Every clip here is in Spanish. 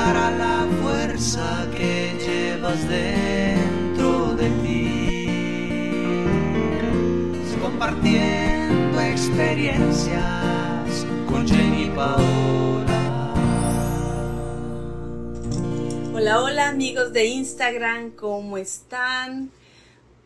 dará la fuerza que llevas dentro de ti. Compartiendo experiencias con Jenny Paola. Hola, hola amigos de Instagram, ¿cómo están?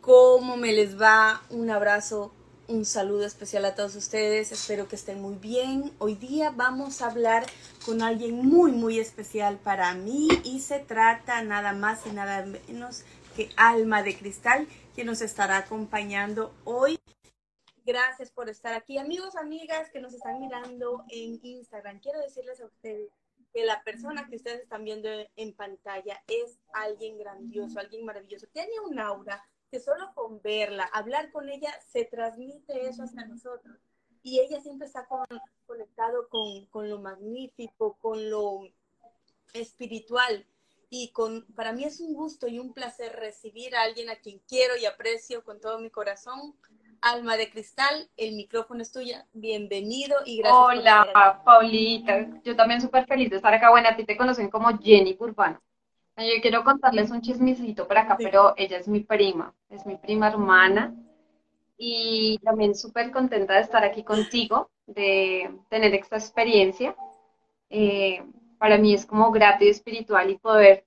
¿Cómo me les va? Un abrazo un saludo especial a todos ustedes, espero que estén muy bien. Hoy día vamos a hablar con alguien muy, muy especial para mí y se trata nada más y nada menos que Alma de Cristal, que nos estará acompañando hoy. Gracias por estar aquí. Amigos, amigas que nos están mirando en Instagram, quiero decirles a ustedes que la persona que ustedes están viendo en pantalla es alguien grandioso, alguien maravilloso. Tiene un aura que solo con verla, hablar con ella, se transmite eso hacia nosotros. Y ella siempre está con, conectado con, con, lo magnífico, con lo espiritual. Y con, para mí es un gusto y un placer recibir a alguien a quien quiero y aprecio con todo mi corazón. Alma de Cristal, el micrófono es tuya. Bienvenido y gracias. Hola, Paulita. Yo también súper feliz de estar acá. Bueno, a ti te conocen como Jenny Urbano. Yo quiero contarles un chismecito por acá, pero ella es mi prima, es mi prima hermana y también súper contenta de estar aquí contigo, de tener esta experiencia. Eh, para mí es como grato y espiritual y poder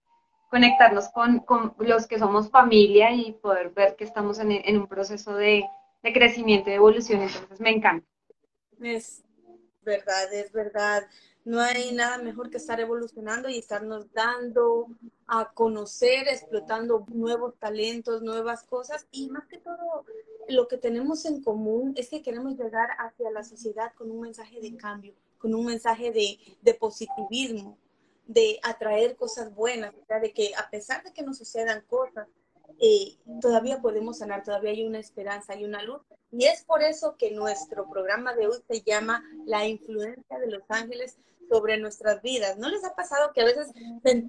conectarnos con, los que somos familia y poder ver que estamos en, un proceso de, de crecimiento y de evolución, entonces me encanta. Es verdad, es verdad. No hay nada mejor que estar evolucionando y estarnos dando a conocer, explotando nuevos talentos, nuevas cosas y más que todo lo que tenemos en común es que queremos llegar hacia la sociedad con un mensaje de cambio, con un mensaje de, positivismo, de atraer cosas buenas, de que a pesar de que nos sucedan cosas, eh, todavía podemos sanar, todavía hay una esperanza, hay una luz. Y es por eso que nuestro programa de hoy se llama La influencia de los ángeles sobre nuestras vidas. ¿No les ha pasado que a veces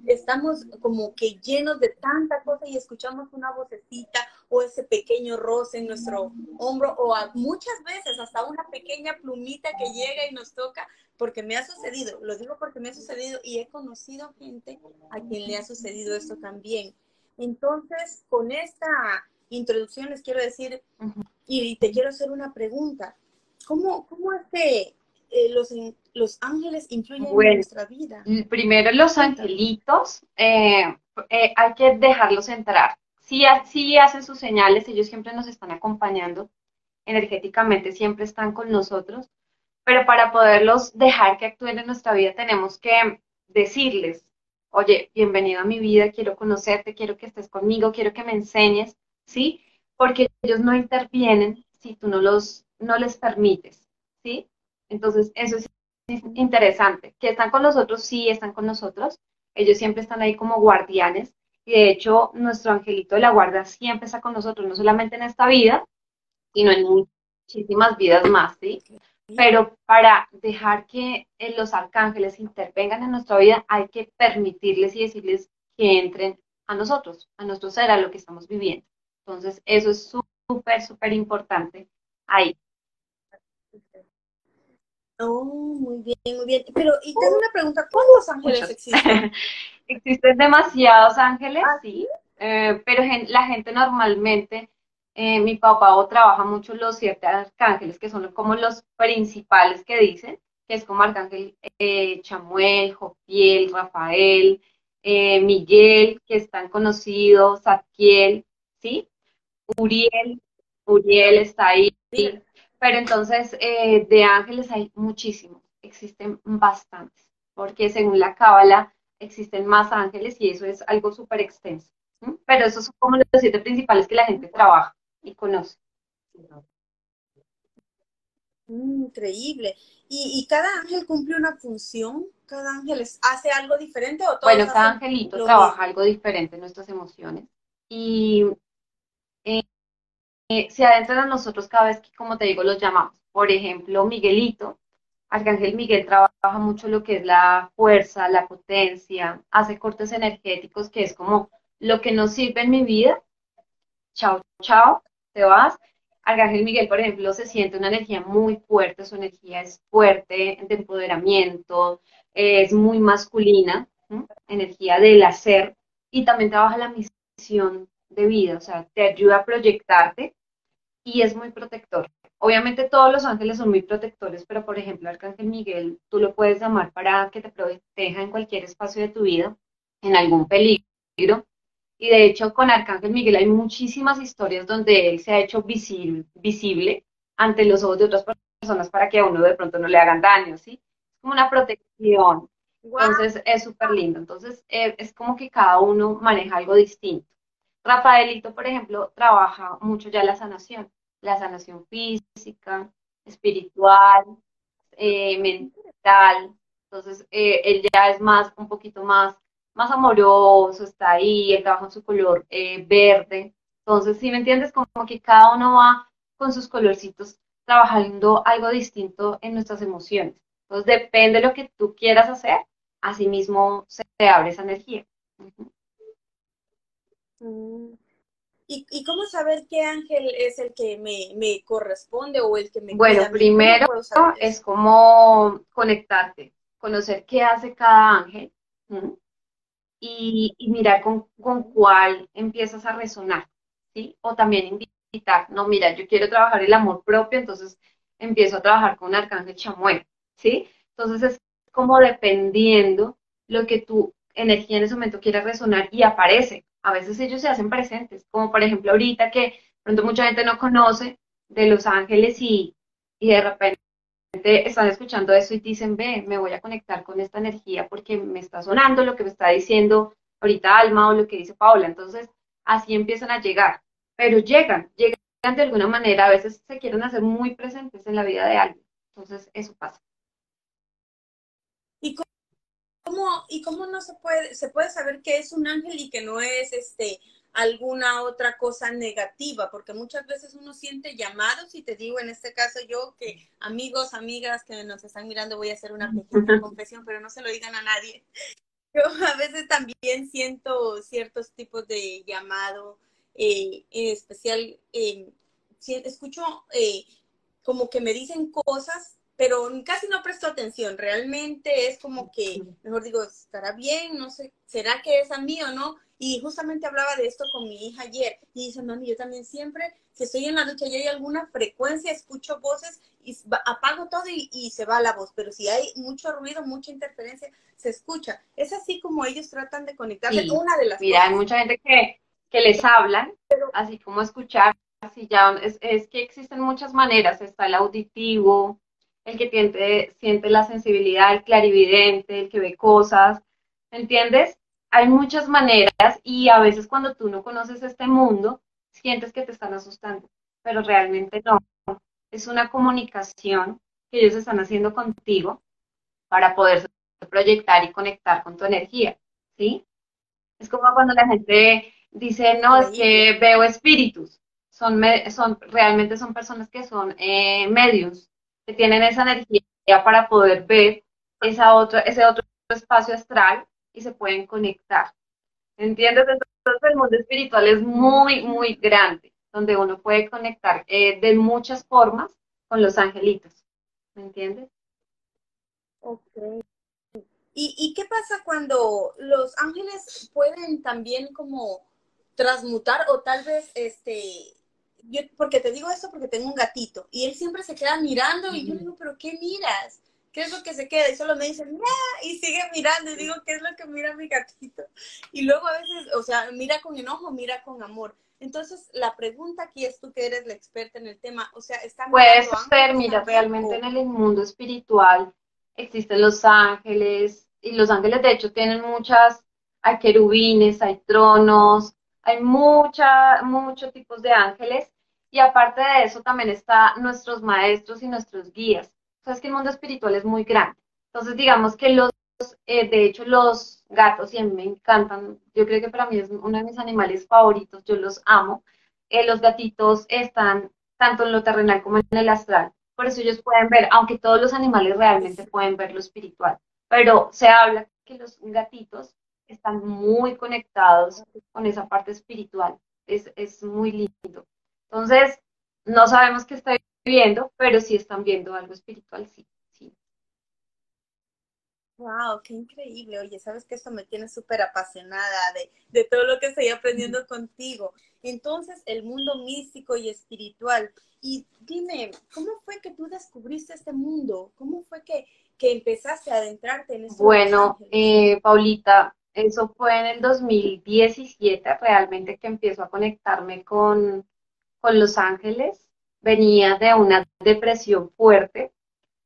estamos como que llenos de tanta cosa y escuchamos una vocecita o ese pequeño roce en nuestro hombro o muchas veces hasta una pequeña plumita que llega y nos toca? Porque me ha sucedido, lo digo porque me ha sucedido y he conocido gente a quien le ha sucedido esto también. Entonces, con esta introducción les quiero decir, y te quiero hacer una pregunta. ¿Cómo, cómo es que eh, los, los ángeles influyen en nuestra vida? Primero los angelitos, eh, eh, hay que dejarlos entrar. Si, si hacen sus señales, ellos siempre nos están acompañando, energéticamente siempre están con nosotros, pero para poderlos dejar que actúen en nuestra vida tenemos que decirles, oye, bienvenido a mi vida, quiero conocerte, quiero que estés conmigo, quiero que me enseñes, ¿sí? Porque ellos no intervienen si tú no, los, no les permites, ¿sí? Entonces, eso es interesante. Que están con nosotros, sí, están con nosotros. Ellos siempre están ahí como guardianes. Y de hecho, nuestro angelito de la guarda siempre está con nosotros, no solamente en esta vida, sino en muchísimas vidas más, ¿sí? Pero para dejar que eh, los arcángeles intervengan en nuestra vida, hay que permitirles y decirles que entren a nosotros, a nuestro ser, a lo que estamos viviendo. Entonces, eso es súper, súper importante ahí. Oh, muy bien, muy bien. Pero, y tengo una pregunta, ¿cuántos ángeles existen? existen demasiados ángeles, ¿Ah, sí, eh, pero la gente normalmente, eh, mi papá o trabaja mucho los siete arcángeles, que son como los principales que dicen, que es como Arcángel eh, Chamuel, Jofiel, Rafael, Miguel, que están conocidos, Zadkiel, ¿sí? Uriel, Uriel está ahí, ¿sí? Pero entonces, eh, de ángeles hay muchísimos, existen bastantes, porque según la cábala existen más ángeles y eso es algo súper extenso. Pero esos son como los siete principales que la gente trabaja y conoce. Mm, increíble. ¿Y, cada ángel cumple una función? ¿Cada ángel hace algo diferente o Bueno, cada angelito trabaja algo diferente en nuestras emociones. Y eh, eh, se adentran a nosotros cada vez que, como te digo, los llamamos. Por ejemplo, Miguelito, Arcángel Miguel trabaja mucho lo que es la fuerza, la potencia, hace cortes energéticos, que es como lo que nos sirve en mi vida. Chao, chao, te vas. Arcángel Miguel, por ejemplo, se siente una energía muy fuerte, su energía es fuerte, de empoderamiento, es muy masculina, energía del hacer, y también trabaja la misión de vida, o sea, te ayuda a proyectarte y es muy protector. Obviamente todos los ángeles son muy protectores, pero por ejemplo, Arcángel Miguel, tú lo puedes llamar para que te proteja en cualquier espacio de tu vida, en algún peligro. Y de hecho, con Arcángel Miguel hay muchísimas historias donde él se ha hecho visible, visible ante los ojos de otras personas para que a uno de pronto no le hagan daño, ¿sí? Es como una protección. Entonces es súper lindo. Entonces eh, es como que cada uno maneja algo distinto. Rafaelito, por ejemplo, trabaja mucho ya la sanación, la sanación física, espiritual, eh, mental. Entonces eh, él ya es más, un poquito más, más amoroso, está ahí, trabaja en su color verde. Entonces, si me entiendes, como que cada uno va con sus colorcitos trabajando algo distinto en nuestras emociones. Entonces, depende de lo que tú quieras hacer, así mismo se te abre esa energía. Mm. ¿Y, cómo saber qué ángel es el que me, corresponde o el que me Bueno, primero es como conectarte, conocer qué hace cada ángel y, mirar con, con, cuál empiezas a resonar, ¿sí? O también invitar, no, mira, yo quiero trabajar el amor propio, entonces empiezo a trabajar con un arcángel chamuel, ¿sí? Entonces es como dependiendo lo que tu energía en ese momento quiera resonar y aparece. A veces ellos se hacen presentes, como por ejemplo ahorita que pronto mucha gente no conoce de los ángeles y, y de repente están escuchando eso y dicen, ve, me voy a conectar con esta energía porque me está sonando lo que me está diciendo ahorita Alma o lo que dice Paula. Entonces, así empiezan a llegar, pero llegan, llegan de alguna manera, a veces se quieren hacer muy presentes en la vida de alguien. Entonces, eso pasa. ¿Y cómo, y cómo no se puede, se puede saber que es un ángel y que no es este alguna otra cosa negativa? Porque muchas veces uno siente llamados y te digo en este caso yo que amigos, amigas que nos están mirando, voy a hacer una pequeña confesión, pero no se lo digan a nadie. Yo a veces también siento ciertos tipos de llamado, eh, en especial eh, escucho eh, como que me dicen cosas pero casi no presto atención. Realmente es como que, mejor digo, estará bien, no sé, ¿será que es a mí o no? Y justamente hablaba de esto con mi hija ayer. Y dice, mami, yo también siempre, si estoy en la ducha y hay alguna frecuencia, escucho voces y apago todo y, se va la voz. Pero si hay mucho ruido, mucha interferencia, se escucha. Es así como ellos tratan de conectarse. Una de las Mira, hay mucha gente que, que les hablan, así como escuchar. Así ya, es, es que existen muchas maneras. Está el auditivo, el que siente la sensibilidad, el clarividente, el que ve cosas, ¿entiendes? Hay muchas maneras y a veces cuando tú no conoces este mundo, sientes que te están asustando, pero realmente no. Es una comunicación que ellos están haciendo contigo para poder proyectar y conectar con tu energía, ¿sí? Es como cuando la gente dice, no, es que veo espíritus. Son, son realmente son personas que son eh, medios, tienen esa energía para poder ver esa otra, ese otro espacio astral y se pueden conectar. ¿Entiendes? Entonces el mundo espiritual es muy, muy grande, donde uno puede conectar eh, de muchas formas con los angelitos. ¿Me entiendes? Ok. ¿Y, ¿Y qué pasa cuando los ángeles pueden también como transmutar o tal vez este yo, porque te digo esto porque tengo un gatito y él siempre se queda mirando y yo le digo, pero ¿qué miras? ¿Qué es lo que se queda? Y solo me dice, mira, y sigue mirando y digo, ¿qué es lo que mira mi gatito? Y luego a veces, o sea, mira con enojo, mira con amor. Entonces, la pregunta aquí es tú que eres la experta en el tema, o sea, está Puede ser, mira, realmente en el mundo espiritual existen los ángeles y los ángeles de hecho tienen muchas, hay querubines, hay tronos, hay mucha, muchos tipos de ángeles y aparte de eso también están nuestros maestros y nuestros guías. Sabes que el mundo espiritual es muy grande. Entonces digamos que los, eh, de hecho los gatos, y a mí me encantan, yo creo que para mí es uno de mis animales favoritos, yo los amo. Eh, los gatitos están tanto en lo terrenal como en el astral. Por eso ellos pueden ver, aunque todos los animales realmente pueden ver lo espiritual, pero se habla que los gatitos están muy conectados con esa parte espiritual. Es, es muy lindo. Entonces, no sabemos qué está viendo, pero sí están viendo algo espiritual, sí. sí. Wow, qué increíble. Oye, sabes que esto me tiene súper apasionada de, de, todo lo que estoy aprendiendo contigo. Entonces, el mundo místico y espiritual. Y dime, ¿cómo fue que tú descubriste este mundo? ¿Cómo fue que, que empezaste a adentrarte en este Bueno, eh, Paulita, eso fue en el 2017 realmente que empiezo a conectarme con, con Los Ángeles. Venía de una depresión fuerte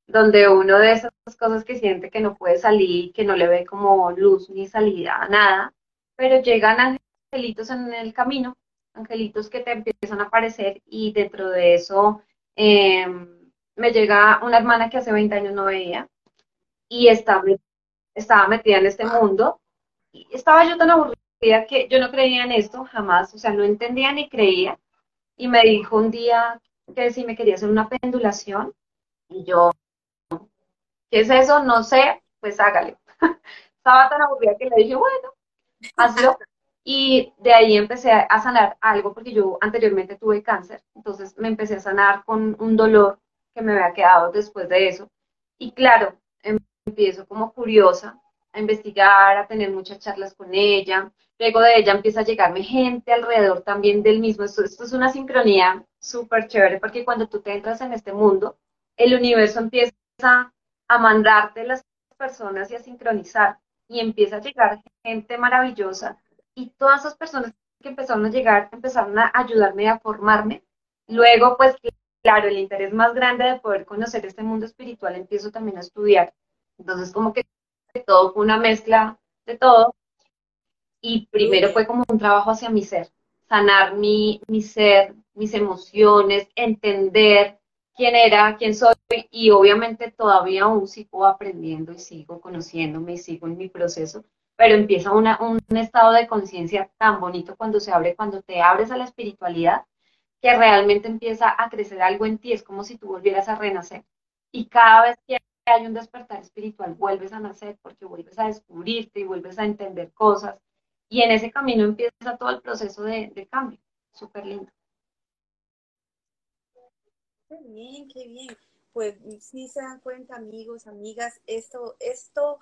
donde uno de esas cosas que siente que no puede salir, que no le ve como luz ni salida, nada, pero llegan angelitos en el camino, angelitos que te empiezan a aparecer y dentro de eso em, me llega una hermana que hace 20 años no veía y estaba, estaba metida en este mundo y estaba yo tan aburrida que yo no creía en esto jamás, o sea, no entendía ni creía y me dijo un día que si me quería hacer una pendulación y yo ¿Qué es eso? No sé, pues hágale. Estaba tan aburrida que le dije, bueno, hazlo. Y de ahí empecé a sanar algo, porque yo anteriormente tuve cáncer, entonces me empecé a sanar con un dolor que me había quedado después de eso. Y claro, empiezo como curiosa a investigar, a tener muchas charlas con ella. Luego de ella empieza a llegarme gente alrededor también del mismo. Esto, esto es una sincronía súper chévere, porque cuando tú te entras en este mundo, el universo empieza a mandarte las personas y a sincronizar. Y empieza a llegar gente maravillosa y todas esas personas que empezaron a llegar empezaron a ayudarme a formarme. Luego, pues claro, el interés más grande de poder conocer este mundo espiritual empiezo también a estudiar. Entonces, como que todo fue una mezcla de todo. Y primero fue como un trabajo hacia mi ser, sanar mi, mi ser, mis emociones, entender quién era, quién soy y obviamente todavía aún sigo aprendiendo y sigo conociéndome y sigo en mi proceso, pero empieza una, un estado de conciencia tan bonito cuando se abre, cuando te abres a la espiritualidad, que realmente empieza a crecer algo en ti, es como si tú volvieras a renacer. Y cada vez que hay un despertar espiritual, vuelves a nacer porque vuelves a descubrirte y vuelves a entender cosas. Y en ese camino empieza todo el proceso de, de cambio. Súper lindo. Qué bien, qué bien. Pues si se dan cuenta, amigos, amigas, esto, esto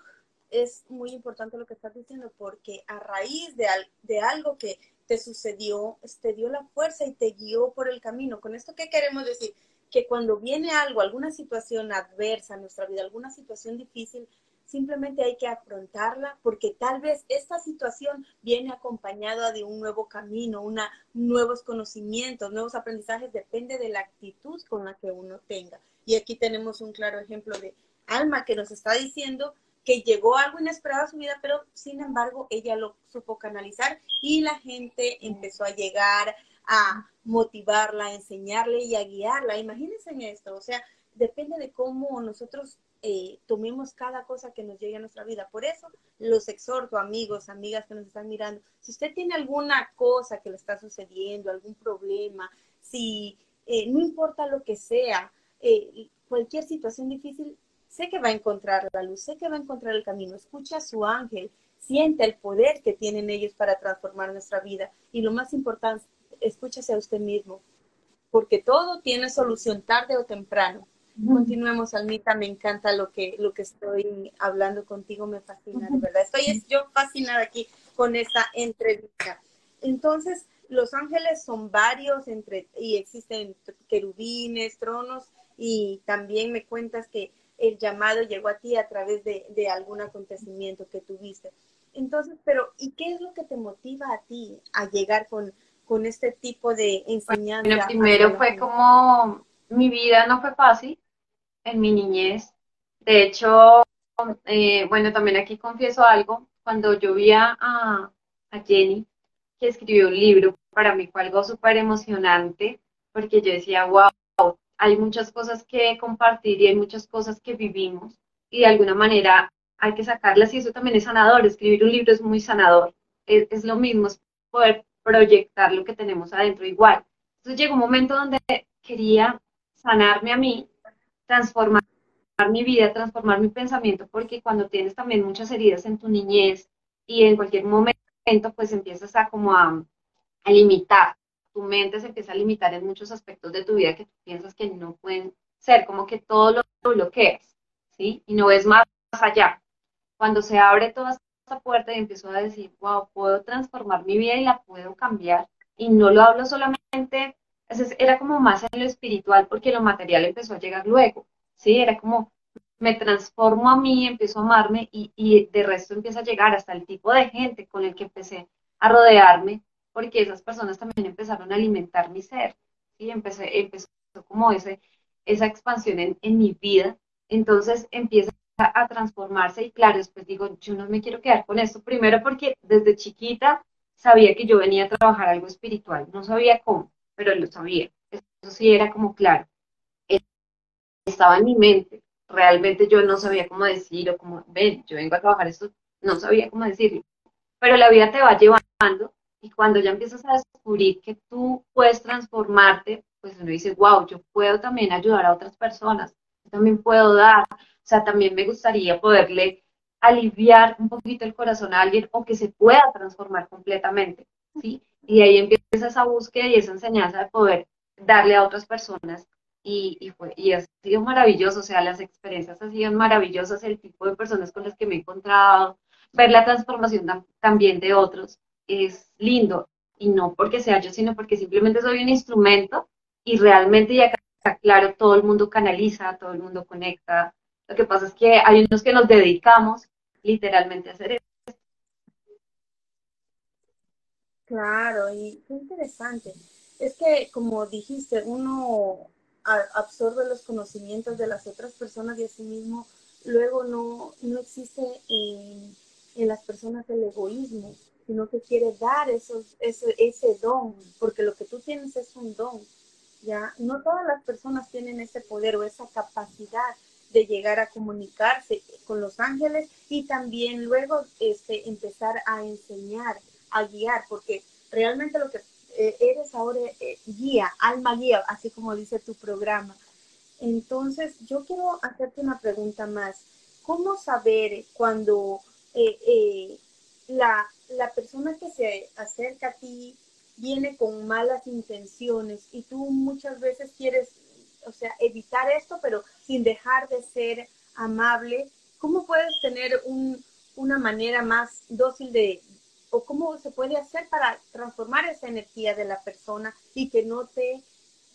es muy importante lo que estás diciendo, porque a raíz de, de algo que te sucedió, te dio la fuerza y te guió por el camino. ¿Con esto qué queremos decir? Que cuando viene algo, alguna situación adversa en nuestra vida, alguna situación difícil, simplemente hay que afrontarla porque tal vez esta situación viene acompañada de un nuevo camino, una, nuevos conocimientos, nuevos aprendizajes, depende de la actitud con la que uno tenga. Y aquí tenemos un claro ejemplo de Alma que nos está diciendo que llegó algo inesperado a su vida, pero sin embargo ella lo supo canalizar y la gente empezó a llegar a motivarla, a enseñarle y a guiarla. Imagínense en esto, o sea, depende de cómo nosotros eh, tomemos cada cosa que nos llegue a nuestra vida. Por eso los exhorto, amigos, amigas que nos están mirando, si usted tiene alguna cosa que le está sucediendo, algún problema, si eh, no importa lo que sea, eh, cualquier situación difícil, sé que va a encontrar la luz, sé que va a encontrar el camino, escucha a su ángel, siente el poder que tienen ellos para transformar nuestra vida y lo más importante, escúchase a usted mismo, porque todo tiene solución tarde o temprano. Continuemos, Almita, me encanta lo que, lo que estoy hablando contigo, me fascina, de verdad. Estoy yo fascinada aquí con esta entrevista. Entonces, los ángeles son varios entre, y existen querubines, tronos, y también me cuentas que el llamado llegó a ti a través de, de algún acontecimiento que tuviste. Entonces, pero ¿y qué es lo que te motiva a ti a llegar con, con este tipo de enseñanza? Bueno, primero fue como mi vida no fue fácil en mi niñez. De hecho, eh, bueno, también aquí confieso algo. Cuando yo vi a, a Jenny, que escribió un libro, para mí fue algo súper emocionante, porque yo decía, wow, hay muchas cosas que compartir y hay muchas cosas que vivimos, y de alguna manera hay que sacarlas, y eso también es sanador. Escribir un libro es muy sanador. Es, es lo mismo, es poder proyectar lo que tenemos adentro igual. Entonces llegó un momento donde quería sanarme a mí, transformar mi vida, transformar mi pensamiento, porque cuando tienes también muchas heridas en tu niñez y en cualquier momento, pues empiezas a como a, limitar, tu mente se empieza a limitar en muchos aspectos de tu vida que piensas que no pueden ser, como que todo lo, bloqueas, ¿sí? Y no ves más allá. cuando se abre toda esta puerta y empiezo a decir, wow, puedo transformar mi vida y la puedo cambiar, y no lo hablo solamente, era como más en lo espiritual, porque lo material empezó a llegar luego, ¿sí? Era como, me transformo a mí, empiezo a amarme y, y de resto empieza a llegar hasta el tipo de gente con el que empecé a rodearme, porque esas personas también empezaron a alimentar mi ser, ¿sí? Empecé, empezó como ese, esa expansión en, en mi vida, entonces empieza a, transformarse y claro, después digo, yo no me quiero quedar con esto, primero porque desde chiquita sabía que yo venía a trabajar algo espiritual, no sabía cómo, pero lo sabía, eso sí era como claro, estaba en mi mente, realmente yo no sabía cómo decir o cómo, ven, yo vengo a trabajar esto, no sabía cómo decirlo, pero la vida te va llevando y cuando ya empiezas a descubrir que tú puedes transformarte, pues uno dice, wow, yo puedo también ayudar a otras personas, yo también puedo dar, o sea, también me gustaría poderle aliviar un poquito el corazón a alguien o que se pueda transformar completamente, ¿sí? Y ahí empieza esa búsqueda y esa enseñanza de poder darle a otras personas y, y, fue, y ha sido maravilloso, o sea, las experiencias han sido maravillosas, el tipo de personas con las que me he encontrado, ver la transformación también de otros es lindo y no porque sea yo, sino porque simplemente soy un instrumento y realmente ya claro, todo el mundo canaliza, todo el mundo conecta. Lo que pasa es que hay unos que nos dedicamos literalmente a hacer eso. Claro, y qué interesante. Es que, como dijiste, uno absorbe los conocimientos de las otras personas y así mismo luego no, no existe en, en las personas el egoísmo, sino que quiere dar esos, ese, ese don, porque lo que tú tienes es un don. ¿ya? No todas las personas tienen ese poder o esa capacidad de llegar a comunicarse con los ángeles y también luego este, empezar a enseñar, a guiar, porque realmente lo que eh, eres ahora eh, guía, alma guía, así como dice tu programa. Entonces, yo quiero hacerte una pregunta más. ¿Cómo saber cuando eh, la, la persona que se acerca a ti viene con malas intenciones y tú muchas veces quieres, o sea, evitar esto, pero sin dejar de ser amable, ¿cómo puedes tener un, una manera más dócil de, o cómo se puede hacer para transformar esa energía de la persona y que no te,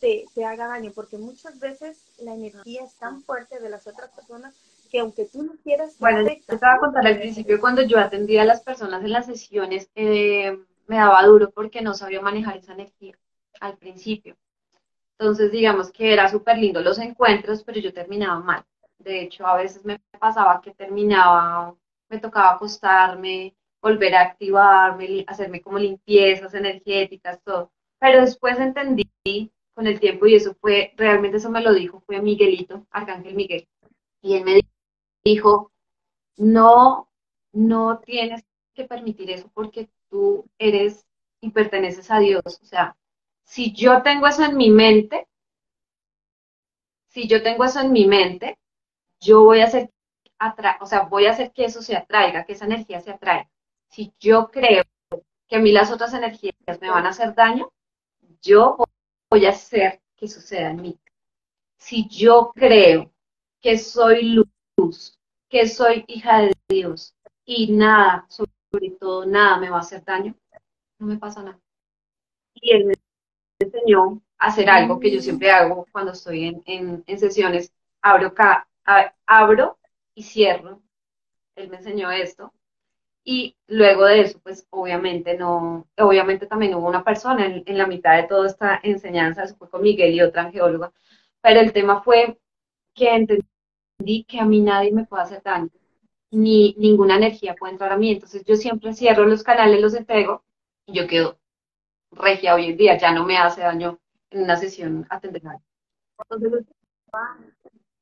te, te haga daño? Porque muchas veces la energía es tan fuerte de las otras personas que aunque tú no quieras... Bueno, te estaba a contar al principio cuando yo atendía a las personas en las sesiones, eh, me daba duro porque no sabía manejar esa energía al principio. Entonces, digamos que era súper lindo los encuentros, pero yo terminaba mal. De hecho, a veces me pasaba que terminaba, me tocaba acostarme, volver a activarme, hacerme como limpiezas energéticas, todo. Pero después entendí con el tiempo, y eso fue, realmente eso me lo dijo, fue Miguelito, Arcángel Miguel. Y él me dijo, no, no tienes que permitir eso porque tú eres y perteneces a Dios. O sea, si yo tengo eso en mi mente, si yo tengo eso en mi mente, yo voy a hacer, o sea, voy a hacer que eso se atraiga, que esa energía se atraiga. Si yo creo que a mí las otras energías me van a hacer daño, yo voy a hacer que suceda en mí. Si yo creo que soy luz, que soy hija de Dios y nada, sobre todo nada me va a hacer daño, no me pasa nada. Y él me enseñó a hacer algo que yo siempre hago cuando estoy en, sesiones, abro, abro y cierro. Él me enseñó esto. Y luego de eso, pues obviamente no, obviamente también hubo una persona en, en la mitad de toda esta enseñanza, eso fue con Miguel y otra angeóloga, pero el tema fue que entendí que a mí nadie me puede hacer daño ni ninguna energía puede entrar a mí. Entonces yo siempre cierro los canales, los entrego y yo quedo regia hoy en día, ya no me hace daño en una sesión atender a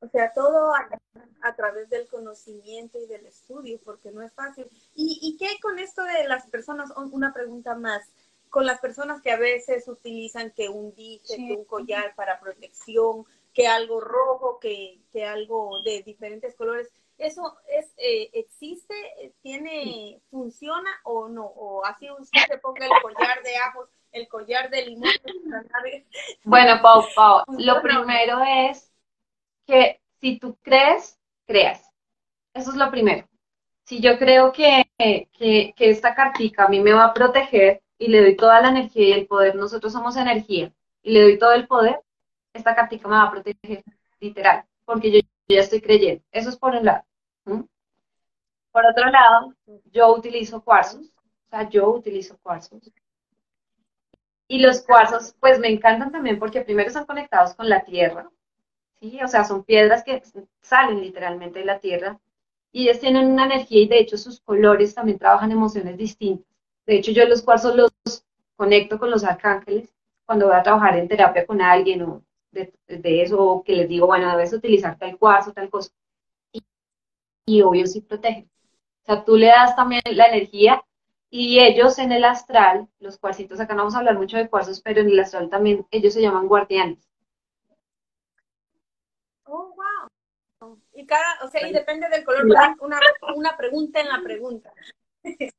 o sea, todo a, través del conocimiento y del estudio, porque no es fácil. ¿Y, ¿Y qué con esto de las personas? Una pregunta más. Con las personas que a veces utilizan que un dije, que un collar para protección, que algo rojo, que, que algo de diferentes colores ¿Eso es, eh, existe, tiene, funciona o no? ¿O así usted se ponga el collar de ajos, el collar de limón? Bueno, Pau, Pau, lo primero es que si tú crees, creas. Eso es lo primero. si yo creo que, que, que esta cartica a mí me va a proteger y le doy toda la energía y el poder, nosotros somos energía, y le doy todo el poder, esta cartica me va a proteger, literal, porque yo, ya estoy creyendo. Eso es por un lado. Por otro lado, yo utilizo cuarzos, o sea, yo utilizo cuarzos. Y los cuarzos, pues me encantan también porque primero están conectados con la tierra, ¿sí? O sea, son piedras que salen literalmente de la tierra y ellos tienen una energía y de hecho sus colores también trabajan emociones distintas. De hecho, yo los cuarzos los conecto con los arcángeles cuando voy a trabajar en terapia con alguien o de, eso, o que les digo, bueno, debes utilizar tal cuarzo, tal cosa. Y, y obvio sí protegen. O sea, tú le das también la energía y ellos en el astral, los cuarcitos, acá no vamos a hablar mucho de cuarzos, pero en el astral también ellos se llaman guardianes. Oh, wow. Y cada, o sea, y depende del color, una, una pregunta en la pregunta.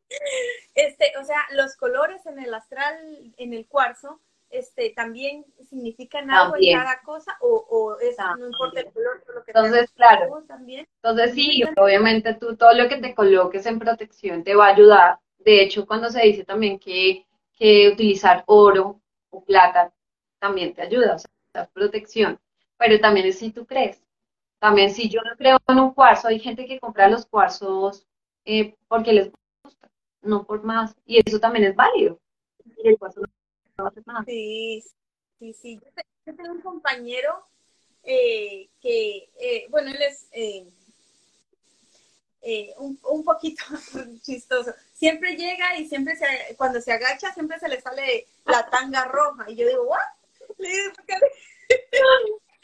Este, o sea, los colores en el astral, en el cuarzo, este, también significan algo en cada cosa o, o no importa el color, lo que Entonces, claro. También. Entonces, sí, obviamente tú todo lo que te coloques en protección te va a ayudar. De hecho, cuando se dice también que, que utilizar oro o plata también te ayuda, o sea, protección. Pero también es si tú crees. También si yo no creo en un cuarzo, hay gente que compra los cuarzos eh, porque les gusta, no por más. Y eso también es válido. Y el cuarzo Sí, sí, sí. Yo tengo un compañero eh, que, eh, bueno, él es eh, un, un, poquito chistoso. Siempre llega y siempre se, cuando se agacha, siempre se le sale la tanga roja. Y yo digo, ¿what? Le digo,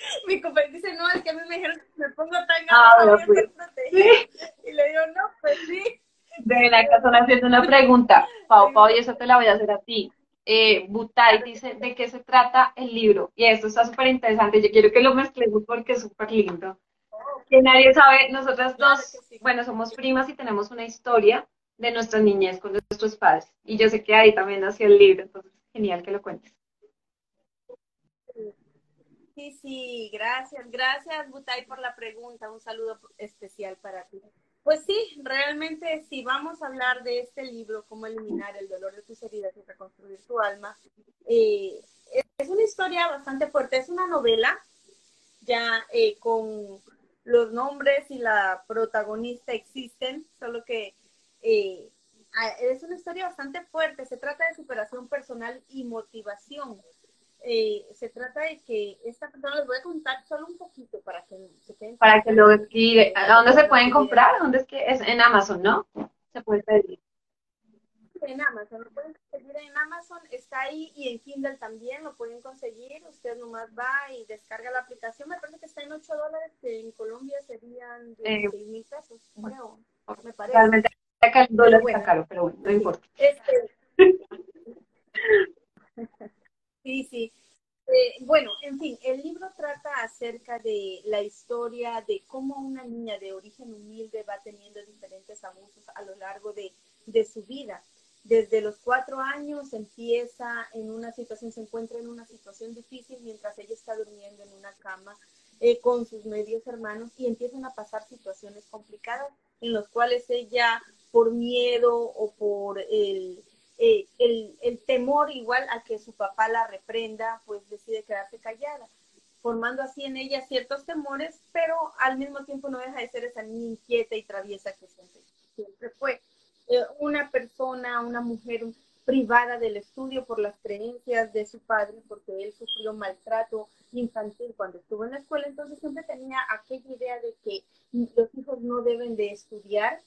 Mi compañero dice, no, es que a mí me dijeron que me pongo tanga ah, roja pues. Y le digo, no, pues sí. Ven, acá están haciendo una pregunta. Pau, Pau, y eso te la voy a hacer a ti eh, Butay dice de qué se trata el libro. Y esto está súper interesante. Yo quiero que lo mezclemos porque es súper lindo. Que nadie sabe, nosotras dos, bueno, somos primas y tenemos una historia de nuestra niñez con nuestros padres. Y yo sé que ahí también nació el libro, entonces genial que lo cuentes. Sí, sí, gracias, gracias Butay por la pregunta. Un saludo especial para ti. Pues sí, realmente si vamos a hablar de este libro, cómo eliminar el dolor de tus heridas y reconstruir tu alma, eh, es una historia bastante fuerte, es una novela ya eh, con los nombres y la protagonista existen, solo que eh, es una historia bastante fuerte, se trata de superación personal y motivación. Eh, se trata de que esta persona les voy a contar solo un poquito para que se queden. Para que lo adquiere. ¿A dónde se pueden comprar? ¿Dónde es que es? En Amazon, ¿no? Se puede pedir. En Amazon, lo pueden conseguir en Amazon, está ahí y en Kindle también lo pueden conseguir. Usted nomás va y descarga la aplicación. Me parece que está en 8 dólares, que en Colombia serían 16 eh, mil pesos, creo. Me parece. Realmente acá el dólar está caro, pero bueno, no importa. Este... Sí, sí. Eh, bueno, en fin, el libro trata acerca de la historia de cómo una niña de origen humilde va teniendo diferentes abusos a lo largo de, su vida. Desde los cuatro años empieza en una situación, se encuentra en una situación difícil mientras ella está durmiendo en una cama eh, con sus medios hermanos y empiezan a pasar situaciones complicadas en las cuales ella, por miedo o por el eh, el, el, temor igual a que su papá la reprenda, pues decide quedarse callada, formando así en ella ciertos temores, pero al mismo tiempo no deja de ser esa niña inquieta y traviesa que siempre, siempre fue. Eh, una persona, una mujer privada del estudio por las creencias de su padre, porque él sufrió maltrato infantil cuando estuvo en la escuela, entonces siempre tenía aquella idea de que los hijos no deben de estudiar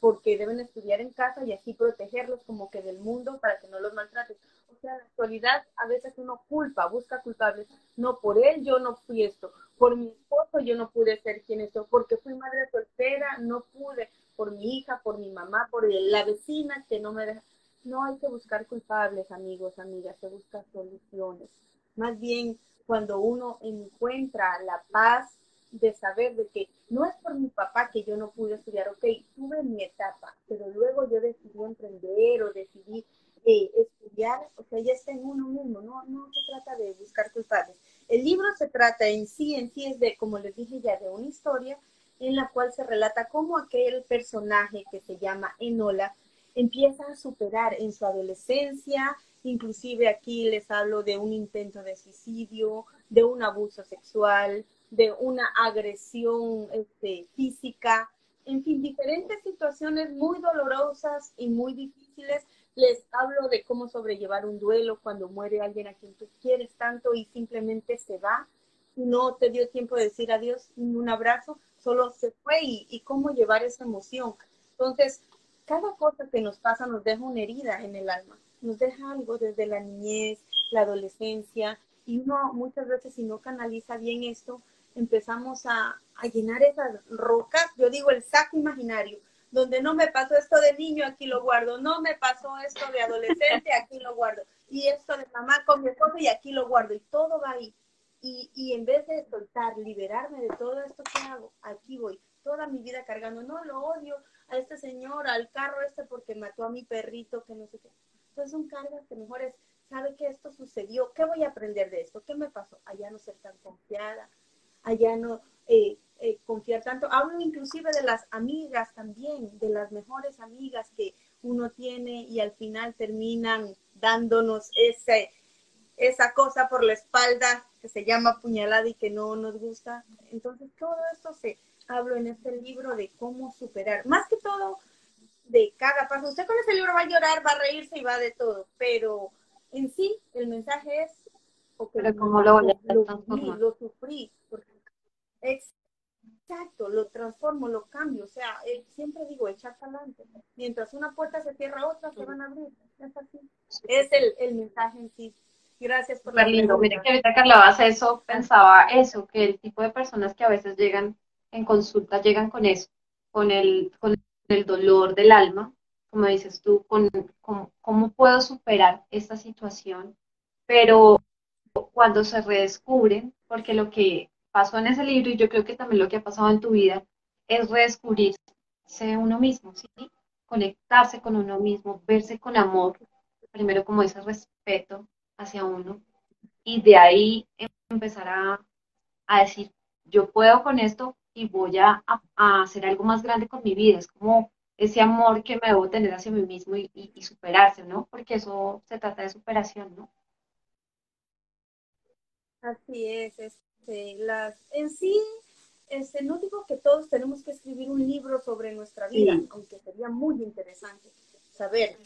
porque deben estudiar en casa y así protegerlos como que del mundo para que no los maltraten. O sea, en la actualidad a veces uno culpa, busca culpables. No, por él yo no fui esto, por mi esposo yo no pude ser quien esto, porque fui madre soltera, no pude, por mi hija, por mi mamá, por la vecina que no me deja. No hay que buscar culpables, amigos, amigas, se busca soluciones. Más bien, cuando uno encuentra la paz de saber de que no es por mi papá que yo no pude estudiar, ok, tuve mi etapa, pero luego yo decidí emprender o decidí eh, estudiar, o sea, ya está en uno mismo, no, no se trata de buscar culpables. El libro se trata en sí, en sí es de, como les dije ya, de una historia en la cual se relata cómo aquel personaje que se llama Enola empieza a superar en su adolescencia, inclusive aquí les hablo de un intento de suicidio, de un abuso sexual, de una agresión este, física, en fin, diferentes situaciones muy dolorosas y muy difíciles. Les hablo de cómo sobrellevar un duelo cuando muere alguien a quien tú quieres tanto y simplemente se va. No te dio tiempo de decir adiós ni un abrazo, solo se fue y, y cómo llevar esa emoción. Entonces, cada cosa que nos pasa nos deja una herida en el alma, nos deja algo desde la niñez, la adolescencia, y uno muchas veces si no canaliza bien esto, empezamos a, a llenar esas rocas, yo digo el saco imaginario, donde no me pasó esto de niño, aquí lo guardo, no me pasó esto de adolescente, aquí lo guardo, y esto de mamá con mi esposo, y aquí lo guardo, y todo va ahí. Y, y en vez de soltar, liberarme de todo esto que hago, aquí voy, toda mi vida cargando, no lo odio a este señor, al carro este porque mató a mi perrito, que no sé qué. Entonces son cargas que mejor es, sabe que esto sucedió, ¿qué voy a aprender de esto? ¿Qué me pasó? Allá no ser tan confiada, allá no eh, eh, confiar tanto. Hablo inclusive de las amigas también, de las mejores amigas que uno tiene y al final terminan dándonos ese, esa cosa por la espalda que se llama puñalada y que no nos gusta. Entonces todo esto se hablo en este libro de cómo superar, más que todo de cada paso. Usted con ese libro va a llorar, va a reírse y va de todo, pero en sí el mensaje es pero como lo voy a lo, lo sufrí, Exacto, lo transformo, lo cambio. O sea, eh, siempre digo, echar para adelante. Mientras una puerta se cierra, otra se van a abrir. Es así. Es el, el mensaje en sí. Gracias por Súper lindo. Mira que ahorita que hablabas eso, pensaba eso, que el tipo de personas que a veces llegan en consulta, llegan con eso, con el, con el dolor del alma, como dices tú, con, con cómo puedo superar esta situación, pero cuando se redescubren, porque lo que pasó en ese libro y yo creo que también lo que ha pasado en tu vida es redescubrirse uno mismo, ¿sí? Conectarse con uno mismo, verse con amor, primero como ese respeto hacia uno y de ahí empezar a, a decir, yo puedo con esto y voy a, a, hacer algo más grande con mi vida. Es como ese amor que me debo tener hacia mí mismo y, y, y superarse, ¿no? Porque eso se trata de superación, ¿no? Así es, es este, las, en sí, este, no digo que todos tenemos que escribir un libro sobre nuestra vida, aunque sería muy interesante saber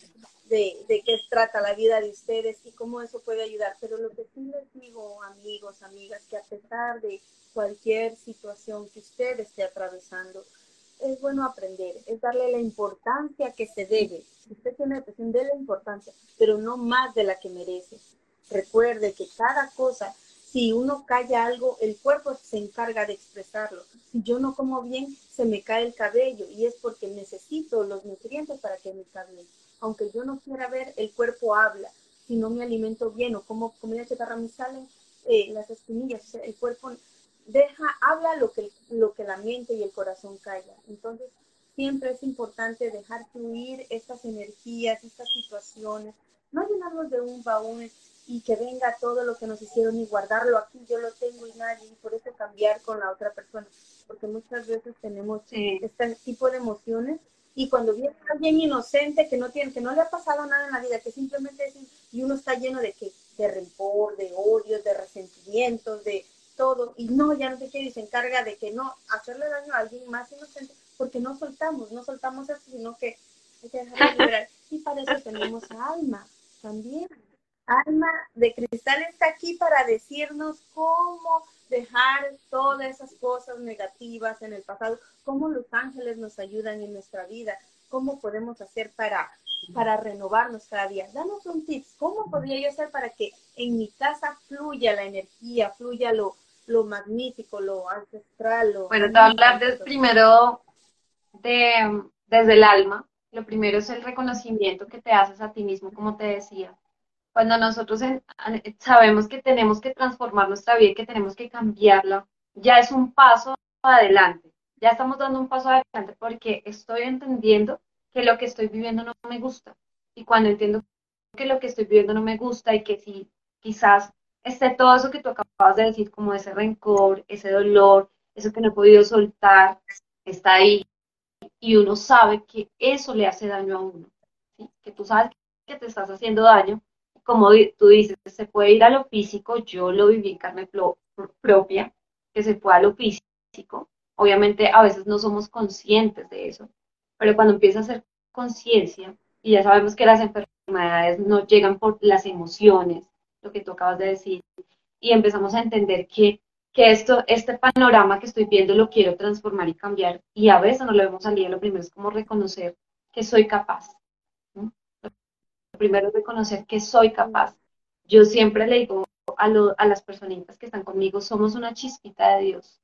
de, de, qué trata la vida de ustedes y cómo eso puede ayudar. Pero lo que sí les digo, amigos, amigas, que a pesar de cualquier situación que usted esté atravesando, es bueno aprender, es darle la importancia que se debe. Si usted tiene depresión, la importancia, pero no más de la que merece. Recuerde que cada cosa si uno calla algo, el cuerpo se encarga de expresarlo. Si yo no como bien, se me cae el cabello y es porque necesito los nutrientes para que me cabello. Aunque yo no quiera ver, el cuerpo habla. Si no me alimento bien o como comida chatarra me salen eh, las espinillas, el cuerpo deja, habla lo que, lo que la mente y el corazón calla. Entonces, siempre es importante dejar fluir estas energías, estas situaciones, no llenarnos de un baúl y que venga todo lo que nos hicieron y guardarlo aquí, yo lo tengo y nadie, y por eso cambiar con la otra persona, porque muchas veces tenemos este tipo de emociones y cuando viene alguien inocente que no tiene, que no le ha pasado nada en la vida, que simplemente es, y uno está lleno de que, de rencor, de odio, de resentimientos, de todo, y no, ya no sé qué, y se encarga de que no hacerle daño a alguien más inocente, porque no soltamos, no soltamos eso, sino que hay que dejarlo liberar. Y para eso tenemos alma también. Alma de Cristal está aquí para decirnos cómo dejar todas esas cosas negativas en el pasado, cómo los ángeles nos ayudan en nuestra vida, cómo podemos hacer para, para renovarnos cada día. Danos un tips, ¿cómo podría yo hacer para que en mi casa fluya la energía, fluya lo, lo magnífico, lo ancestral? Lo bueno, te voy a hablar de, primero de, desde el alma. Lo primero es el reconocimiento que te haces a ti mismo, como te decía cuando nosotros sabemos que tenemos que transformar nuestra vida y que tenemos que cambiarla, ya es un paso adelante. Ya estamos dando un paso adelante porque estoy entendiendo que lo que estoy viviendo no me gusta. Y cuando entiendo que lo que estoy viviendo no me gusta y que si quizás esté todo eso que tú acabas de decir, como ese rencor, ese dolor, eso que no he podido soltar, está ahí. Y uno sabe que eso le hace daño a uno, que tú sabes que te estás haciendo daño. Como tú dices, se puede ir a lo físico, yo lo viví en carne propia, que se puede a lo físico. Obviamente a veces no somos conscientes de eso, pero cuando empieza a hacer conciencia, y ya sabemos que las enfermedades no llegan por las emociones, lo que tú acabas de decir, y empezamos a entender que, que esto, este panorama que estoy viendo lo quiero transformar y cambiar, y a veces no lo vemos salir, lo primero es como reconocer que soy capaz. Primero es reconocer que soy capaz. Yo siempre le digo a, las personitas que están conmigo, somos una chispita de Dios,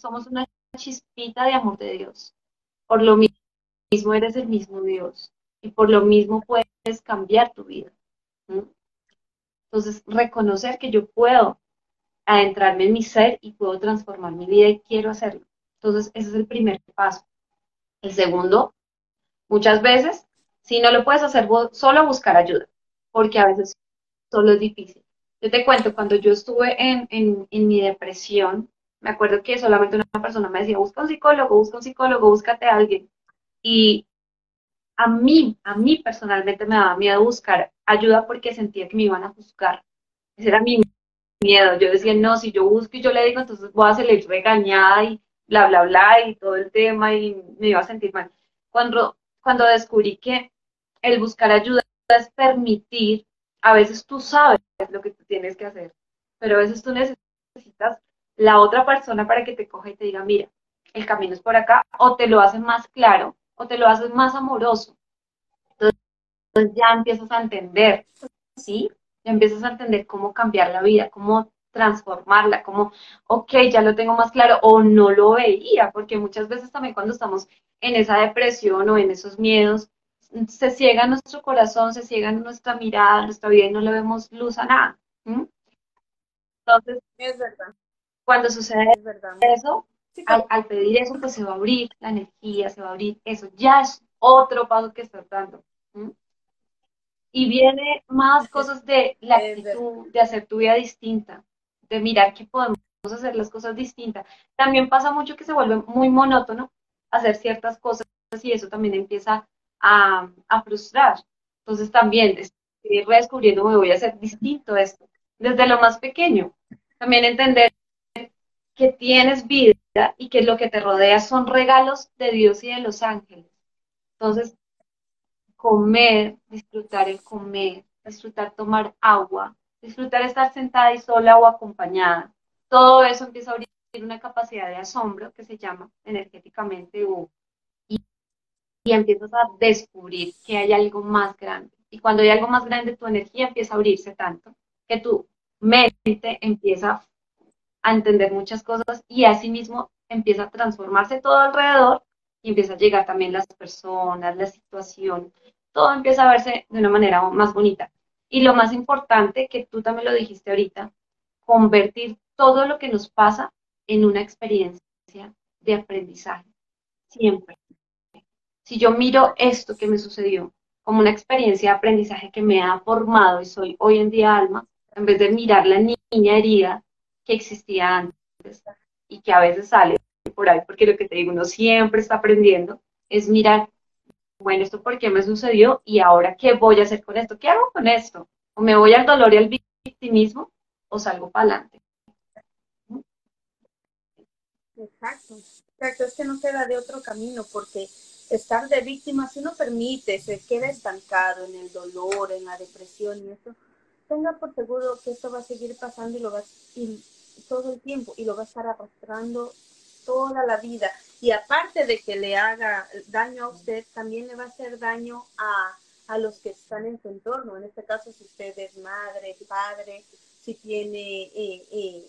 somos una chispita de amor de Dios. Por lo mismo eres el mismo Dios y por lo mismo puedes cambiar tu vida. Entonces, reconocer que yo puedo adentrarme en mi ser y puedo transformar mi vida y quiero hacerlo. Entonces, ese es el primer paso. El segundo, muchas veces, si no lo puedes hacer solo buscar ayuda, porque a veces solo es difícil. Yo te cuento, cuando yo estuve en, en mi depresión, me acuerdo que solamente una persona me decía, busca un psicólogo, busca un psicólogo, búscate a alguien. Y a mí, a mí personalmente me daba miedo buscar ayuda porque sentía que me iban a juzgar. Ese era mi miedo. Yo decía, no, si yo busco y yo le digo, entonces voy a salir regañada y bla, bla, bla, y todo el tema y me iba a sentir mal. Cuando, cuando descubrí que el buscar ayuda es permitir, a veces tú sabes lo que tú tienes que hacer, pero a veces tú necesitas la otra persona para que te coja y te diga, mira, el camino es por acá, o te lo hacen más claro, o te lo haces más amoroso. Entonces ya empiezas a entender, ¿sí? Ya empiezas a entender cómo cambiar la vida, cómo transformarla, como, ok, ya lo tengo más claro, o no lo veía, porque muchas veces también cuando estamos en esa depresión o en esos miedos, se ciega nuestro corazón, se ciega nuestra mirada, nuestra vida y no le vemos luz a nada. Entonces, es verdad. cuando sucede eso, al, pedir eso, pues se va a abrir la energía, se va a abrir eso. Ya es otro paso que estás dando. Y viene más cosas de la actitud, de hacer tu vida distinta, de mirar que podemos hacer las cosas distintas. También pasa mucho que se vuelve muy monótono hacer ciertas cosas y eso también empieza a, frustrar. Entonces también estoy redescubriendo, me voy a hacer distinto esto, desde lo más pequeño. También entender que tienes vida y que lo que te rodea son regalos de Dios y de los ángeles. Entonces, comer, disfrutar el comer, disfrutar tomar agua, disfrutar estar sentada y sola o acompañada, todo eso empieza a abrir una capacidad de asombro que se llama energéticamente y, y empiezas a descubrir que hay algo más grande. Y cuando hay algo más grande, tu energía empieza a abrirse tanto que tu mente empieza a entender muchas cosas y asimismo empieza a transformarse todo alrededor y empieza a llegar también las personas, la situación, todo empieza a verse de una manera más bonita. Y lo más importante, que tú también lo dijiste ahorita, convertir todo lo que nos pasa en una experiencia de aprendizaje, siempre. Si yo miro esto que me sucedió como una experiencia de aprendizaje que me ha formado y soy hoy en día alma, en vez de mirar la niña herida que existía antes, y que a veces sale por ahí, porque lo que te digo, uno siempre está aprendiendo, es mirar, bueno, esto por qué me sucedió y ahora qué voy a hacer con esto, qué hago con esto, o me voy al dolor y al victimismo o salgo para adelante. Exacto, exacto, es que no queda de otro camino porque estar de víctima, si uno permite, se queda estancado en el dolor, en la depresión y eso, tenga por seguro que esto va a seguir pasando y lo va y todo el tiempo y lo va a estar arrastrando toda la vida. Y aparte de que le haga daño a usted, también le va a hacer daño a, a los que están en su entorno. En este caso, si usted es madre, padre, si tiene, eh, eh,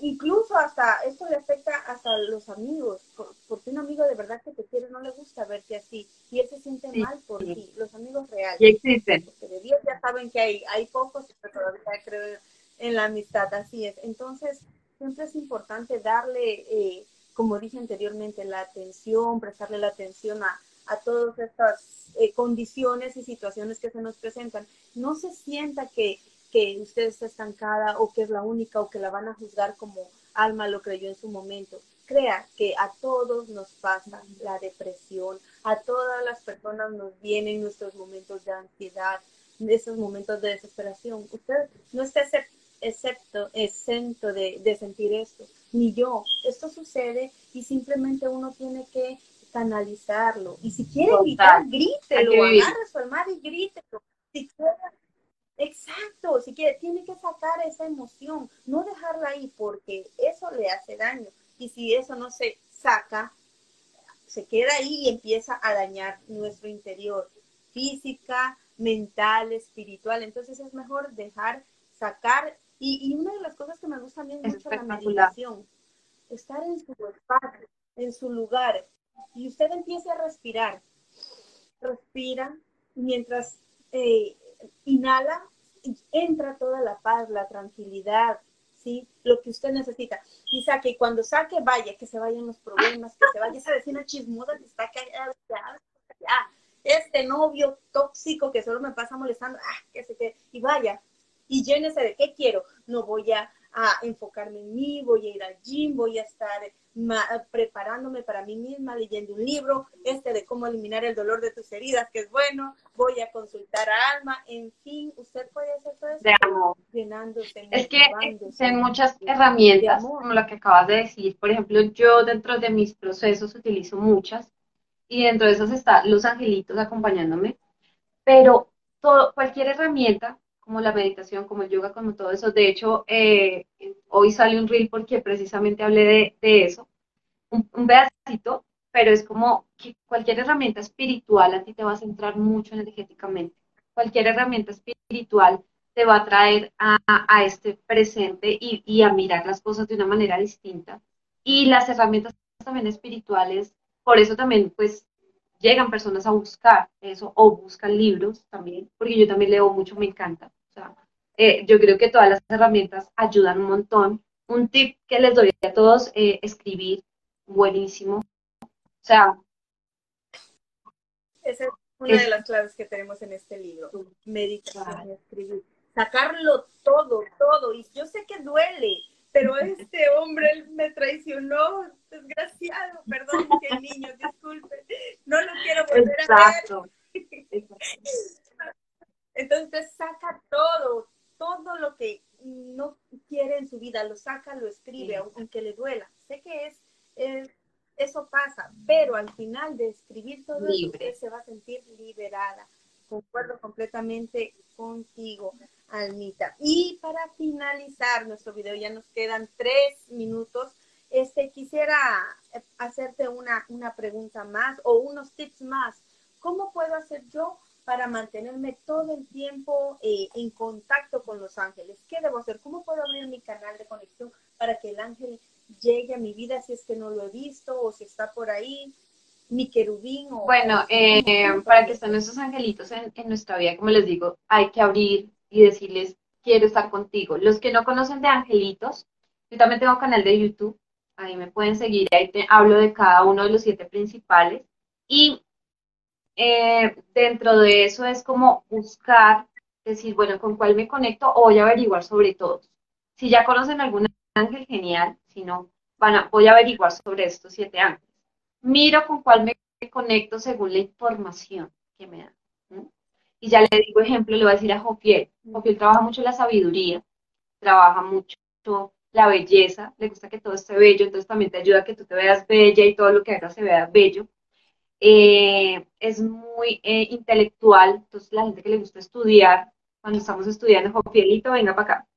incluso hasta, esto le afecta hasta los amigos, porque un amigo de verdad que te quiere no le gusta verte así y él se siente mal por ti. Los amigos reales. Y existen. Porque de Dios ya saben que hay, hay pocos, pero todavía creo en la amistad, así es. Entonces, siempre es importante darle, eh, como dije anteriormente, la atención, prestarle la atención a, a todas estas eh, condiciones y situaciones que se nos presentan. No se sienta que, que usted está estancada o que es la única o que la van a juzgar como Alma lo creyó en su momento. Crea que a todos nos pasa la depresión, a todas las personas nos vienen nuestros momentos de ansiedad, esos momentos de desesperación. Usted no está excepto, exento de, de sentir esto, ni yo. Esto sucede y simplemente uno tiene que canalizarlo. Y si quiere gritar, grítelo, agarre su alma y grítelo. Si quiere, exacto, si quiere, tiene que sacar esa emoción, no dejarla ahí porque eso le hace daño. Y si eso no se saca, se queda ahí y empieza a dañar nuestro interior, física, mental, espiritual. Entonces es mejor dejar sacar. Y, y una de las cosas que me gusta también es mucho la meditación, estar en su espacio, en su lugar, y usted empiece a respirar. Respira mientras eh, inhala, entra toda la paz, la tranquilidad, ¿sí? Lo que usted necesita. Y saque, cuando saque, vaya, que se vayan los problemas, que se vaya esa vecina chismosa que está acá, este novio tóxico que solo me pasa molestando, ah, que se quede, y vaya, y llénese de qué quiero. No voy a, a enfocarme en mí, voy a ir al gym, voy a estar preparándome para mí misma, leyendo un libro, este de cómo eliminar el dolor de tus heridas, que es bueno, voy a consultar a Alma, en fin, usted puede hacer todo eso. De amor. es que existen muchas herramientas, como lo que acabas de decir. Por ejemplo, yo dentro de mis procesos utilizo muchas y dentro de esas están los angelitos acompañándome, pero todo, cualquier herramienta como la meditación, como el yoga, como todo eso. De hecho, eh, hoy sale un reel porque precisamente hablé de, eso, un, un, pedacito, pero es como que cualquier herramienta espiritual a ti te va a centrar mucho energéticamente. Cualquier herramienta espiritual te va a traer a, a este presente y, y a mirar las cosas de una manera distinta. Y las herramientas también espirituales, por eso también, pues, llegan personas a buscar eso o buscan libros también, porque yo también leo mucho, me encanta. O sea, eh, yo creo que todas las herramientas ayudan un montón. Un tip que les doy a todos, eh, escribir, buenísimo. O sea... Esa es una de las claves que tenemos en este libro, meditar, escribir. Sacarlo todo, todo. Y yo sé que duele, pero este hombre me traicionó, desgraciado, perdón, que niño, disculpe, no lo quiero volver a ver. Entonces saca todo, todo lo que no quiere en su vida, lo saca, lo escribe, aunque le duela. Sé que es, eso pasa, pero al final de escribir todo eso, usted se va a sentir liberada. Concuerdo completamente contigo, Almita. Y para finalizar nuestro video, ya nos quedan tres minutos. Este, quisiera hacerte una, una pregunta más o unos tips más. ¿Cómo puedo hacer yo para mantenerme todo el tiempo eh, en contacto con los ángeles? ¿Qué debo hacer? ¿Cómo puedo abrir mi canal de conexión para que el ángel llegue a mi vida si es que no lo he visto o si está por ahí? Mi querubín. O, bueno, eh, para que estén esos angelitos en, en nuestra vida, como les digo, hay que abrir y decirles, quiero estar contigo. Los que no conocen de angelitos, yo también tengo canal de YouTube, ahí me pueden seguir, ahí te hablo de cada uno de los siete principales. Y eh, dentro de eso es como buscar, decir, bueno, ¿con cuál me conecto? O voy a averiguar sobre todos. Si ya conocen algún ángel, genial. Si no, van a, voy a averiguar sobre estos siete ángeles. Miro con cuál me conecto según la información que me dan. Y ya le digo ejemplo, le voy a decir a Jofiel. Jofiel trabaja mucho la sabiduría, trabaja mucho la belleza, le gusta que todo esté bello, entonces también te ayuda a que tú te veas bella y todo lo que hagas se vea bello. Eh, es muy eh, intelectual, entonces la gente que le gusta estudiar, cuando estamos estudiando, Jofielito, venga para acá.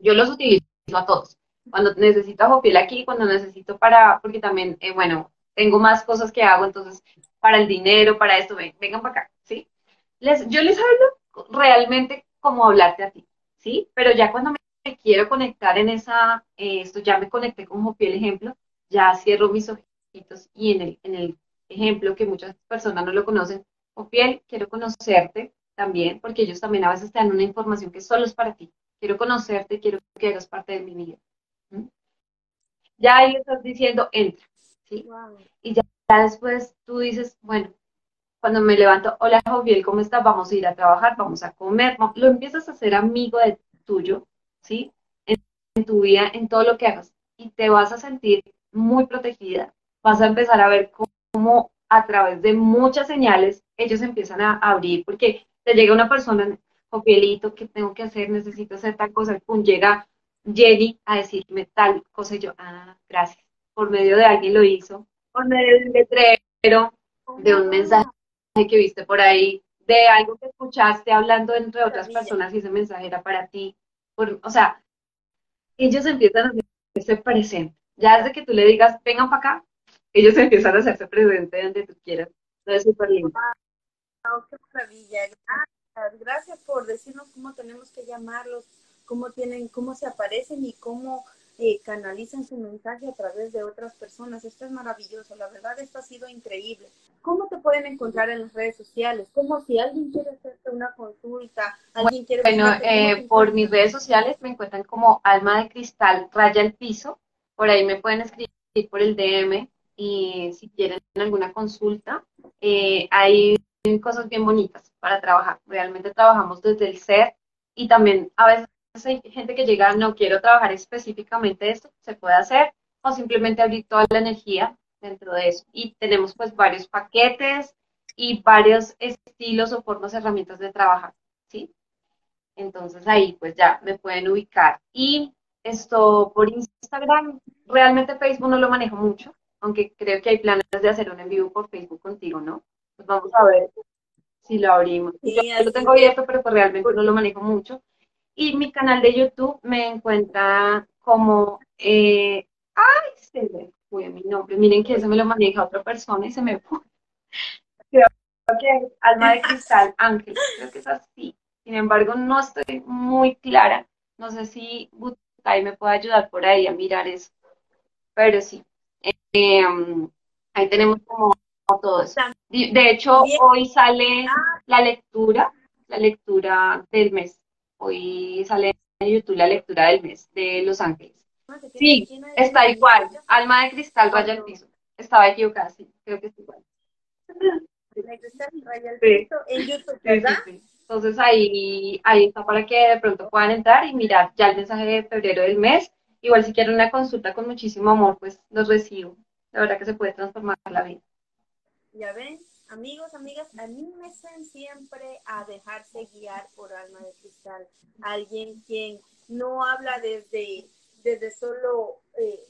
Yo los utilizo a todos. Cuando necesito a Jofiel aquí, cuando necesito para, porque también, eh, bueno, tengo más cosas que hago, entonces, para el dinero, para esto, vengan para acá, ¿sí? les, yo les hablo realmente como hablarte a ti, ¿sí? Pero ya cuando me quiero conectar en esa, eh, esto ya me conecté con Jopiel ejemplo, ya cierro mis ojitos y en el, en el ejemplo que muchas personas no lo conocen, Jopiel, quiero conocerte también, porque ellos también a veces te dan una información que solo es para ti. Quiero conocerte, quiero que hagas parte de mi vida. Ya ahí estás diciendo, entra, ¿sí? Y ya, ya después tú dices, bueno, cuando me levanto, hola Joviel, ¿cómo estás? Vamos a ir a trabajar, vamos a comer, lo empiezas a hacer amigo de tuyo, ¿sí? En, tu vida, en todo lo que hagas. y te vas a sentir muy protegida. Vas a empezar a ver cómo a través de muchas señales ellos empiezan a abrir, porque te llega una persona, Jopielito, ¿qué tengo que hacer? Necesito hacer tal cosa, pum, llega Jenny a decirme tal cosa y yo, ah, gracias. Por medio de alguien lo hizo, por medio de un letrero, de un mensaje que viste por ahí, de algo que escuchaste hablando entre otras personas y ese mensaje era para ti. Por, o sea, ellos empiezan a hacerse presente. Ya desde que tú le digas, vengan para acá, ellos empiezan a hacerse presente donde tú quieras. Entonces, súper lindo. qué maravilla. Gracias. Gracias por decirnos cómo tenemos que llamarlos, cómo tienen, cómo se aparecen y cómo eh, canalizan su mensaje a través de otras personas. Esto es maravilloso, la verdad esto ha sido increíble. ¿Cómo te pueden encontrar en las redes sociales? Como si alguien quiere hacerte una consulta, alguien quiere... Bueno, eh, por mis redes sociales me encuentran como Alma de Cristal Raya el Piso, por ahí me pueden escribir por el DM y si quieren alguna consulta, eh, hay cosas bien bonitas para trabajar. Realmente trabajamos desde el ser y también a veces hay gente que llega, no quiero trabajar específicamente esto, se puede hacer, o simplemente abrir toda la energía dentro de eso. Y tenemos pues varios paquetes y varios estilos o formas, herramientas de trabajar, ¿sí? Entonces ahí pues ya me pueden ubicar. Y esto por Instagram, realmente Facebook no lo manejo mucho, aunque creo que hay planes de hacer un en vivo por Facebook contigo, ¿no? Pues vamos a ver si lo abrimos. Yo lo tengo abierto, pero pues realmente no lo manejo mucho. Y mi canal de YouTube me encuentra como, eh, ay, se me fue mi nombre. Miren que eso me lo maneja otra persona y se me fue. Creo que Alma de Cristal Ángel, creo que es así. Sin embargo, no estoy muy clara. No sé si Butay me puede ayudar por ahí a mirar eso. Pero sí. Eh, ahí tenemos como todo eso. De hecho, hoy sale la lectura, la lectura del mes. Hoy sale en YouTube la lectura del mes de Los Ángeles. Sí, está igual. Alma de cristal, raya el piso. Estaba equivocada, sí, creo que está igual. en YouTube, ¿verdad? Entonces ahí, ahí está para que de pronto puedan entrar y mirar ya el mensaje de febrero del mes. Igual si quieren una consulta con muchísimo amor, pues los recibo. La verdad que se puede transformar la vida. Ya ven, Amigos, amigas, anímense siempre a dejarse guiar por alma de cristal. Alguien quien no habla desde, desde solo eh,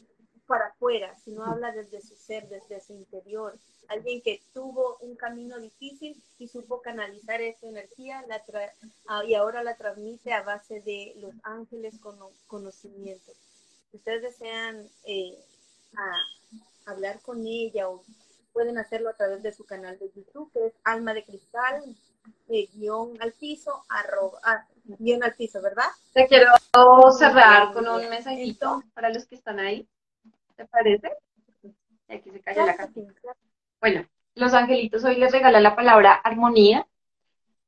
para afuera, sino habla desde su ser, desde su interior. Alguien que tuvo un camino difícil y supo canalizar esa energía ah, y ahora la transmite a base de los ángeles con conocimientos. Si ustedes desean eh, hablar con ella o pueden hacerlo a través de su canal de YouTube, que es Alma de Cristal, eh, guion al piso, arroba, ah, guion al piso, ¿verdad? Te quiero cerrar con un mensajito para los que están ahí. ¿Te parece? aquí se cayó la cartita. Bueno, los angelitos hoy les regalan la palabra armonía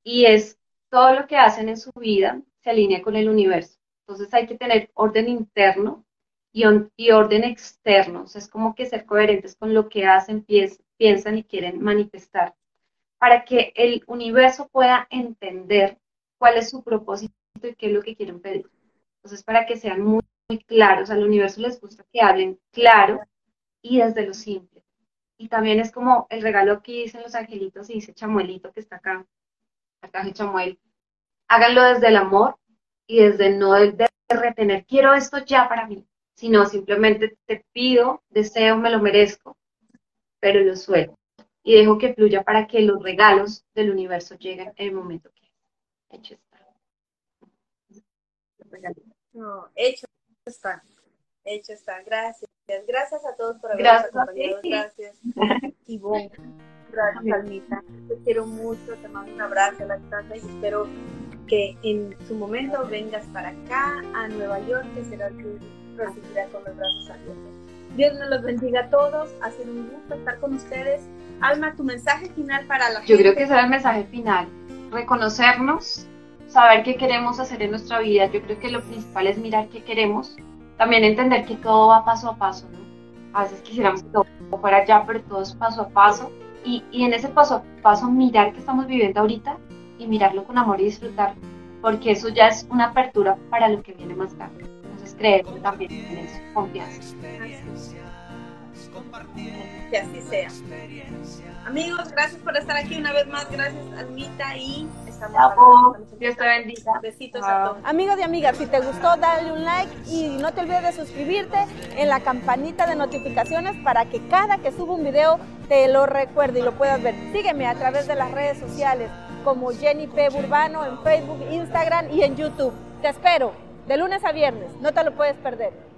y es todo lo que hacen en su vida se alinea con el universo. Entonces hay que tener orden interno y, orden externo. es como que ser coherentes con lo que hacen, piensan y quieren manifestar, para que el universo pueda entender cuál es su propósito y qué es lo que quieren pedir. Entonces, para que sean muy, muy claros, al universo les gusta que hablen claro y desde lo simple. Y también es como el regalo que dicen los angelitos y dice Chamuelito que está acá, es Chamuel. Háganlo desde el amor y desde no de retener, quiero esto ya para mí sino simplemente te pido, deseo, me lo merezco, pero lo suelto y dejo que fluya para que los regalos del universo lleguen en el momento que hecho está. No, hecho está. Hecho está. Gracias. Gracias a todos por habernos acompañado. Gracias. Ivonne. Gracias, Almita. Te quiero mucho. Te mando un abrazo a la distancia y espero que en su momento vengas para acá, a Nueva York, que será tu recibirá con los brazos abiertos. Dios nos los bendiga a todos, ha sido un gusto estar con ustedes. Alma, tu mensaje final para la Yo creo que ese era el mensaje final, reconocernos, saber qué queremos hacer en nuestra vida. Yo creo que lo principal es mirar qué queremos, también entender que todo va paso a paso, ¿no? A veces quisiéramos que todo fuera ya, pero todo es paso a paso. Y, y en ese paso a paso mirar qué estamos viviendo ahorita y mirarlo con amor y disfrutarlo, porque eso ya es una apertura para lo que viene más tarde creer también en eso, confianza. Que así sea. Amigos, gracias por estar aquí una vez más. Gracias, Almita. Y estamos hablando. Dios te bendiga. Besitos a todos. Amigos y amigas, si te gustó, dale un like y no te olvides de suscribirte en la campanita de notificaciones para que cada que suba un video te lo recuerde y lo puedas ver. Sígueme a través de las redes sociales como Jenny P. Burbano en Facebook, Instagram y en YouTube. Te espero de lunes a viernes, no te lo puedes perder.